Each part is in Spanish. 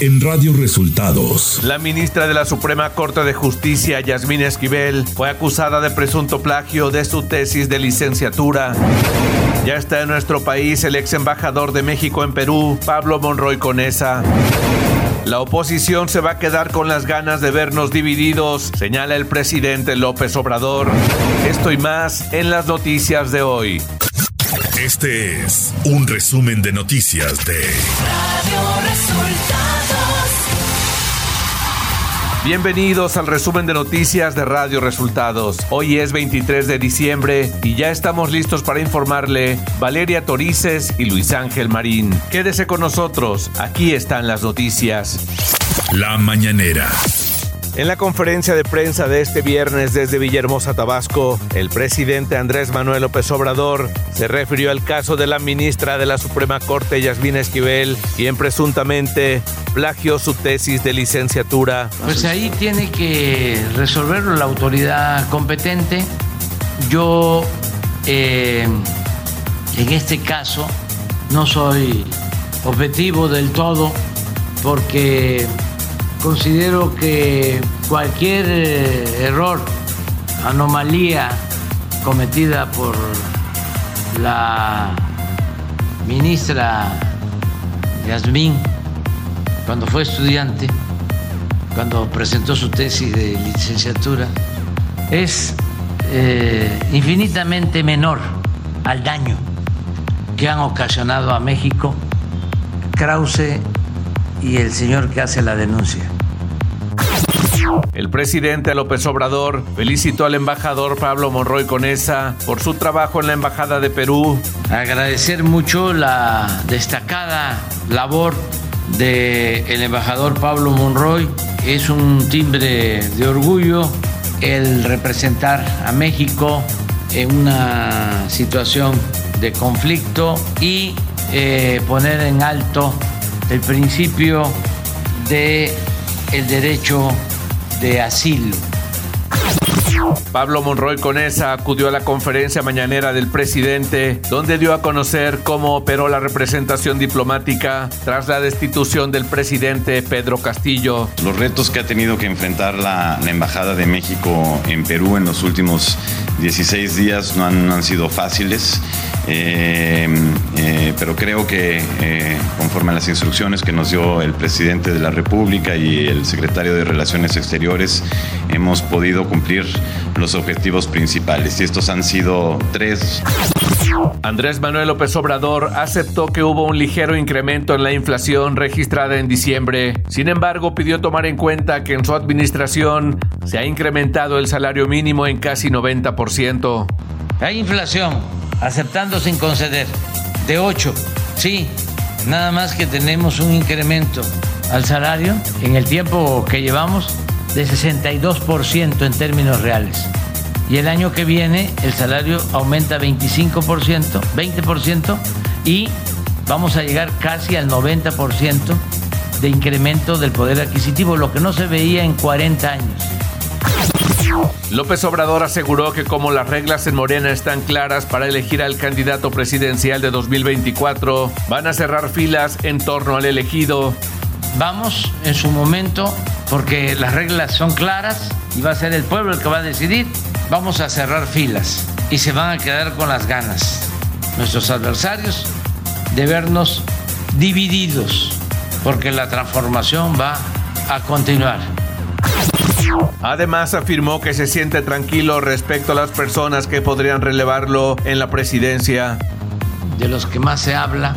en Radio Resultados. La ministra de la Suprema Corte de Justicia, Yasmín Esquivel, fue acusada de presunto plagio de su tesis de licenciatura. Ya está en nuestro país el ex embajador de México en Perú, Pablo Monroy Conesa. La oposición se va a quedar con las ganas de vernos divididos, señala el presidente López Obrador. Esto y más en las noticias de hoy. Este es un resumen de noticias de Radio Resultados. Bienvenidos al resumen de noticias de Radio Resultados. Hoy es 23 de diciembre y ya estamos listos para informarle Valeria Torices y Luis Ángel Marín. Quédese con nosotros, aquí están las noticias. La mañanera. En la conferencia de prensa de este viernes desde Villahermosa, Tabasco, el presidente Andrés Manuel López Obrador se refirió al caso de la ministra de la Suprema Corte, Yasmín Esquivel, quien presuntamente plagió su tesis de licenciatura. Pues ahí tiene que resolverlo la autoridad competente. Yo, eh, en este caso, no soy objetivo del todo porque Considero que cualquier eh, error, anomalía cometida por la ministra Yasmín cuando fue estudiante, cuando presentó su tesis de licenciatura, es eh, infinitamente menor al daño que han ocasionado a México Krause y el señor que hace la denuncia. El presidente López Obrador felicitó al embajador Pablo Monroy Conesa por su trabajo en la Embajada de Perú. Agradecer mucho la destacada labor del embajador Pablo Monroy. Es un timbre de orgullo el representar a México en una situación de conflicto y eh, poner en alto el principio de el derecho de asilo. Pablo Monroy Conesa acudió a la conferencia mañanera del presidente, donde dio a conocer cómo operó la representación diplomática tras la destitución del presidente Pedro Castillo. Los retos que ha tenido que enfrentar la, Embajada de México en Perú en los últimos 16 días no han, sido fáciles, eh, eh, pero creo que eh, conforme a las instrucciones que nos dio el presidente de la República y el secretario de Relaciones Exteriores, hemos podido cumplir los objetivos principales y estos han sido tres. Andrés Manuel López Obrador aceptó que hubo un ligero incremento en la inflación registrada en diciembre. Sin embargo, pidió tomar en cuenta que en su administración se ha incrementado el salario mínimo en casi 90%. Hay inflación, aceptando sin conceder, de 8. Sí, nada más que tenemos un incremento al salario en el tiempo que llevamos de 62% en términos reales. Y el año que viene el salario aumenta 25%, 20% y vamos a llegar casi al 90% de incremento del poder adquisitivo, lo que no se veía en 40 años. López Obrador aseguró que como las reglas en Morena están claras para elegir al candidato presidencial de 2024, van a cerrar filas en torno al elegido. Vamos en su momento porque las reglas son claras y va a ser el pueblo el que va a decidir. Vamos a cerrar filas y se van a quedar con las ganas nuestros adversarios de vernos divididos, porque la transformación va a continuar. Además afirmó que se siente tranquilo respecto a las personas que podrían relevarlo en la presidencia. De los que más se habla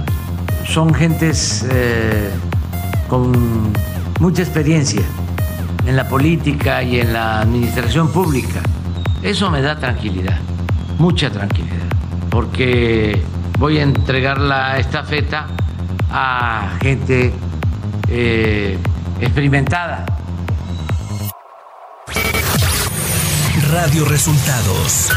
son gentes eh, con mucha experiencia en la política y en la administración pública. Eso me da tranquilidad, mucha tranquilidad, porque voy a entregar la estafeta a gente eh, experimentada. Radio Resultados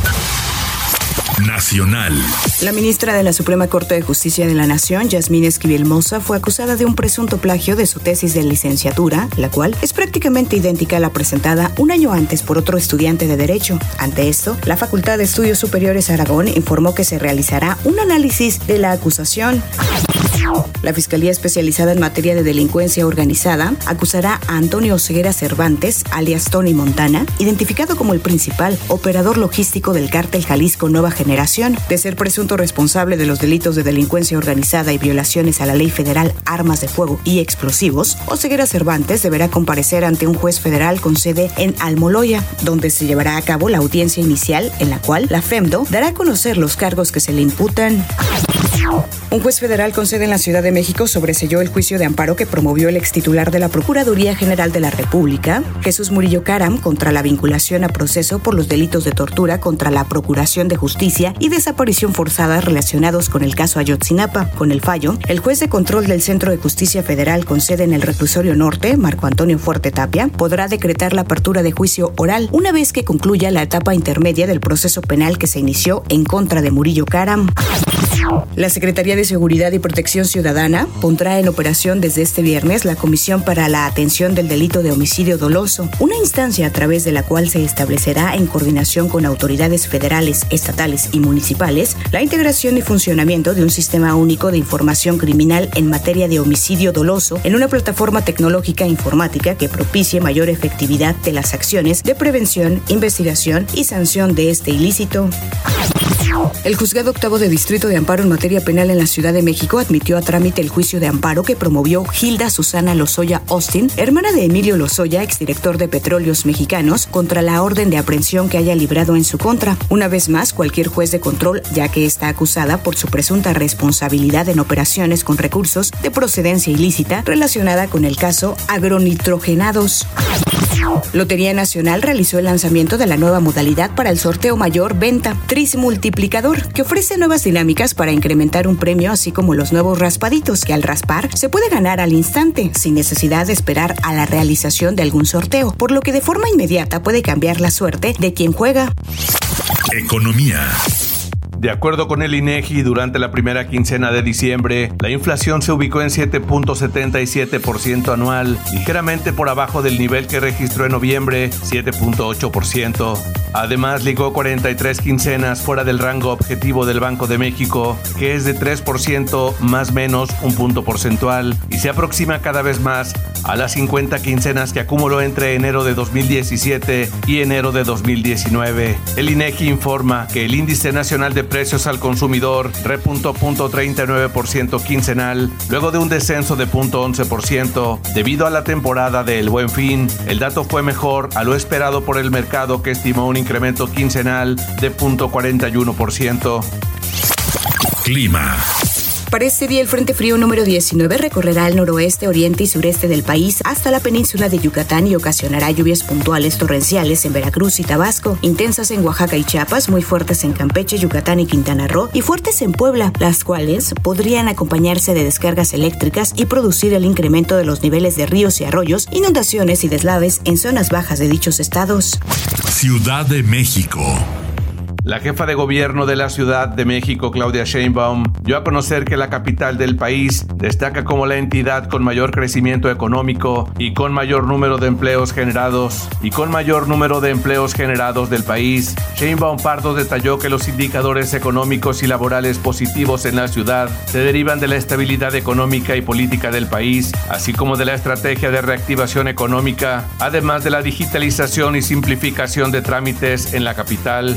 Nacional. La ministra de la Suprema Corte de Justicia de la Nación, Yasmín Esquivel Moza, fue acusada de un presunto plagio de su tesis de licenciatura, la cual es prácticamente idéntica a la presentada un año antes por otro estudiante de Derecho. Ante esto, la Facultad de Estudios Superiores Aragón informó que se realizará un análisis de la acusación. La Fiscalía Especializada en Materia de Delincuencia Organizada acusará a Antonio Ceguera Cervantes, alias Tony Montana, identificado como el principal operador logístico del cártel Jalisco Nueva Generación, de ser presunto responsable de los delitos de delincuencia organizada y violaciones a la ley federal armas de fuego y explosivos. Oseguera Cervantes deberá comparecer ante un juez federal con sede en Almoloya, donde se llevará a cabo la audiencia inicial en la cual la FEMDO dará a conocer los cargos que se le imputan. Un juez federal con sede en la Ciudad de México sobreselló el juicio de amparo que promovió el ex titular de la Procuraduría General de la República, Jesús Murillo Caram, contra la vinculación a proceso por los delitos de tortura contra la Procuración de Justicia y desaparición forzada relacionados con el caso Ayotzinapa. Con el fallo, el juez de control del Centro de Justicia Federal con sede en el Reclusorio Norte, Marco Antonio Fuerte Tapia, podrá decretar la apertura de juicio oral una vez que concluya la etapa intermedia del proceso penal que se inició en contra de Murillo Caram. La Secretaría de Seguridad y Protección Ciudadana pondrá en operación desde este viernes la Comisión para la Atención del Delito de Homicidio Doloso, una instancia a través de la cual se establecerá en coordinación con autoridades federales, estatales y municipales la integración y funcionamiento de un sistema único de información criminal en materia de homicidio doloso en una plataforma tecnológica informática que propicie mayor efectividad de las acciones de prevención, investigación y sanción de este ilícito. El juzgado octavo de Distrito de Amparo en materia penal en la Ciudad de México admitió a trámite el juicio de amparo que promovió Hilda Susana Lozoya Austin, hermana de Emilio Lozoya, exdirector de Petróleos Mexicanos, contra la orden de aprehensión que haya librado en su contra. Una vez más, cualquier juez de control, ya que está acusada por su presunta responsabilidad en operaciones con recursos de procedencia ilícita relacionada con el caso agronitrogenados. Lotería Nacional realizó el lanzamiento de la nueva modalidad para el sorteo mayor venta, Tris Multiplicador, que ofrece nuevas dinámicas para incrementar un premio, así como los nuevos raspaditos, que al raspar se puede ganar al instante, sin necesidad de esperar a la realización de algún sorteo, por lo que de forma inmediata puede cambiar la suerte de quien juega. Economía. De acuerdo con el INEGI, durante la primera quincena de diciembre, la inflación se ubicó en 7.77% anual, ligeramente por abajo del nivel que registró en noviembre, 7.8%. Además, ligó 43 quincenas fuera del rango objetivo del Banco de México, que es de 3% más menos un punto porcentual, y se aproxima cada vez más a las 50 quincenas que acumuló entre enero de 2017 y enero de 2019. El INEGI informa que el índice nacional de precios al consumidor repuntó 0.39% quincenal, luego de un descenso de 0.11% debido a la temporada del Buen Fin. El dato fue mejor a lo esperado por el mercado que estimó un incremento quincenal de 0.41%. Clima. Para este día, el Frente Frío número 19 recorrerá el noroeste, oriente y sureste del país hasta la península de Yucatán y ocasionará lluvias puntuales torrenciales en Veracruz y Tabasco, intensas en Oaxaca y Chiapas, muy fuertes en Campeche, Yucatán y Quintana Roo y fuertes en Puebla, las cuales podrían acompañarse de descargas eléctricas y producir el incremento de los niveles de ríos y arroyos, inundaciones y deslaves en zonas bajas de dichos estados. Ciudad de México. La jefa de gobierno de la Ciudad de México, Claudia Sheinbaum, dio a conocer que la capital del país destaca como la entidad con mayor crecimiento económico y con mayor número de empleos generados y con mayor número de empleos generados del país. Sheinbaum Pardo detalló que los indicadores económicos y laborales positivos en la ciudad se derivan de la estabilidad económica y política del país, así como de la estrategia de reactivación económica, además de la digitalización y simplificación de trámites en la capital.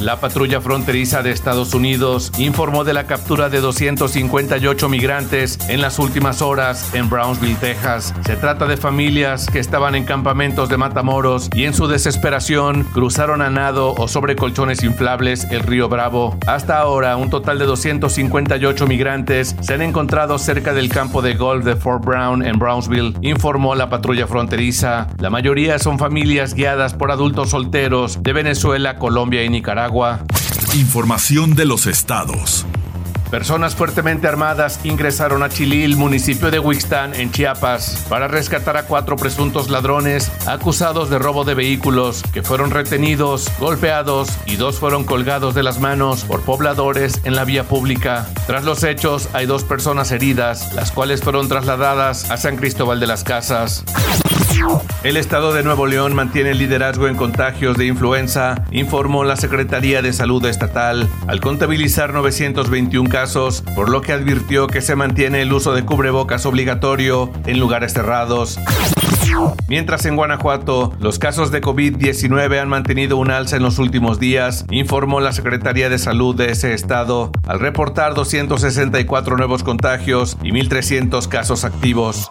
La patrulla fronteriza de Estados Unidos informó de la captura de 258 migrantes en las últimas horas en Brownsville, Texas. Se trata de familias que estaban en campamentos de Matamoros y en su desesperación cruzaron a nado o sobre colchones inflables el río Bravo. Hasta ahora, un total de 258 migrantes se han encontrado cerca del campo de golf de Fort Brown en Brownsville, informó la patrulla fronteriza. La mayoría son familias guiadas por adultos solteros de Venezuela, Colombia y Nicaragua. Información de los estados. Personas fuertemente armadas ingresaron a Chilil, municipio de Huixtán, en Chiapas, para rescatar a cuatro presuntos ladrones acusados de robo de vehículos que fueron retenidos, golpeados y dos fueron colgados de las manos por pobladores en la vía pública. Tras los hechos, hay dos personas heridas, las cuales fueron trasladadas a San Cristóbal de las Casas. El estado de Nuevo León mantiene el liderazgo en contagios de influenza, informó la Secretaría de Salud Estatal, al contabilizar 921 casos, por lo que advirtió que se mantiene el uso de cubrebocas obligatorio en lugares cerrados. Mientras en Guanajuato, los casos de COVID-19 han mantenido un alza en los últimos días, informó la Secretaría de Salud de ese estado, al reportar 264 nuevos contagios y 1.300 casos activos.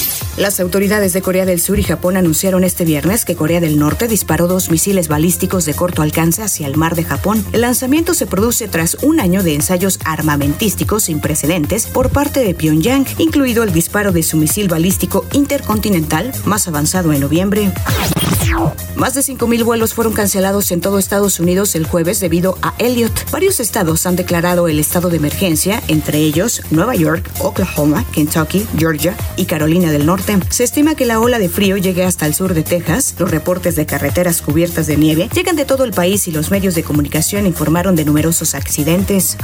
Las autoridades de Corea del Sur y Japón anunciaron este viernes que Corea del Norte disparó dos misiles balísticos de corto alcance hacia el mar de Japón. El lanzamiento se produce tras un año de ensayos armamentísticos sin precedentes por parte de Pyongyang, incluido el disparo de su misil balístico intercontinental más avanzado en noviembre. Más de 5.000 vuelos fueron cancelados en todo Estados Unidos el jueves debido a Elliot. Varios estados han declarado el estado de emergencia, entre ellos Nueva York, Oklahoma, Kentucky, Georgia y Carolina del Se estima que la ola de frío llegue hasta el sur de Texas. Los reportes de carreteras cubiertas de nieve llegan de todo el país y los medios de comunicación informaron de numerosos accidentes.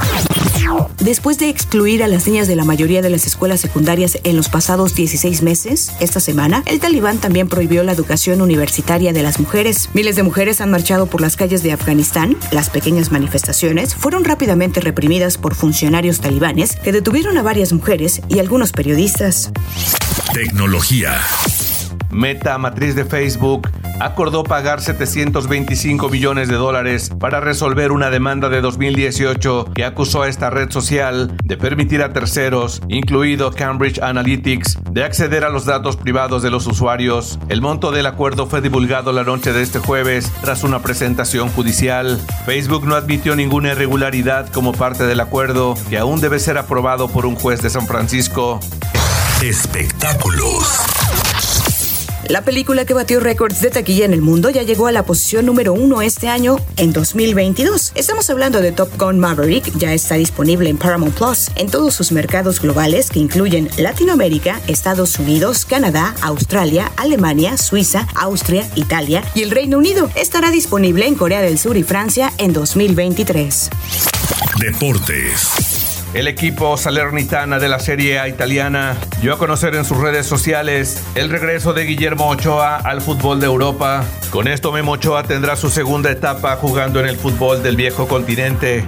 Después de excluir a las niñas de la mayoría de las escuelas secundarias en los pasados 16 meses, esta semana, el talibán también prohibió la educación universitaria de las mujeres. Miles de mujeres han marchado por las calles de Afganistán. Las pequeñas manifestaciones fueron rápidamente reprimidas por funcionarios talibanes que detuvieron a varias mujeres y algunos periodistas. Tecnología. Meta, matriz de Facebook, acordó pagar 725 millones de dólares para resolver una demanda de 2018 que acusó a esta red social de permitir a terceros, incluido Cambridge Analytics, de acceder a los datos privados de los usuarios. El monto del acuerdo fue divulgado la noche de este jueves tras una presentación judicial. Facebook no admitió ninguna irregularidad como parte del acuerdo, que aún debe ser aprobado por un juez de San Francisco. Espectáculos. La película que batió récords de taquilla en el mundo ya llegó a la posición número uno este año en 2022. Estamos hablando de Top Gun Maverick, ya está disponible en Paramount Plus en todos sus mercados globales que incluyen Latinoamérica, Estados Unidos, Canadá, Australia, Alemania, Suiza, Austria, Italia y el Reino Unido. Estará disponible en Corea del Sur y Francia en 2023. Deportes. El equipo salernitana de la Serie A italiana dio a conocer en sus redes sociales el regreso de Guillermo Ochoa al fútbol de Europa. Con esto Memo Ochoa tendrá su segunda etapa jugando en el fútbol del viejo continente.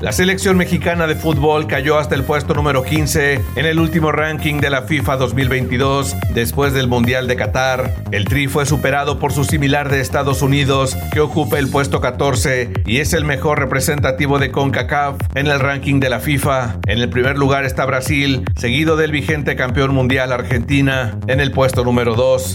La selección mexicana de fútbol cayó hasta el puesto número 15 en el último ranking de la FIFA 2022 después del Mundial de Qatar. El Tri fue superado por su similar de Estados Unidos que ocupa el puesto 14 y es el mejor representativo de CONCACAF en el ranking de la FIFA. En el primer lugar está Brasil, seguido del vigente campeón mundial Argentina en el puesto número 2.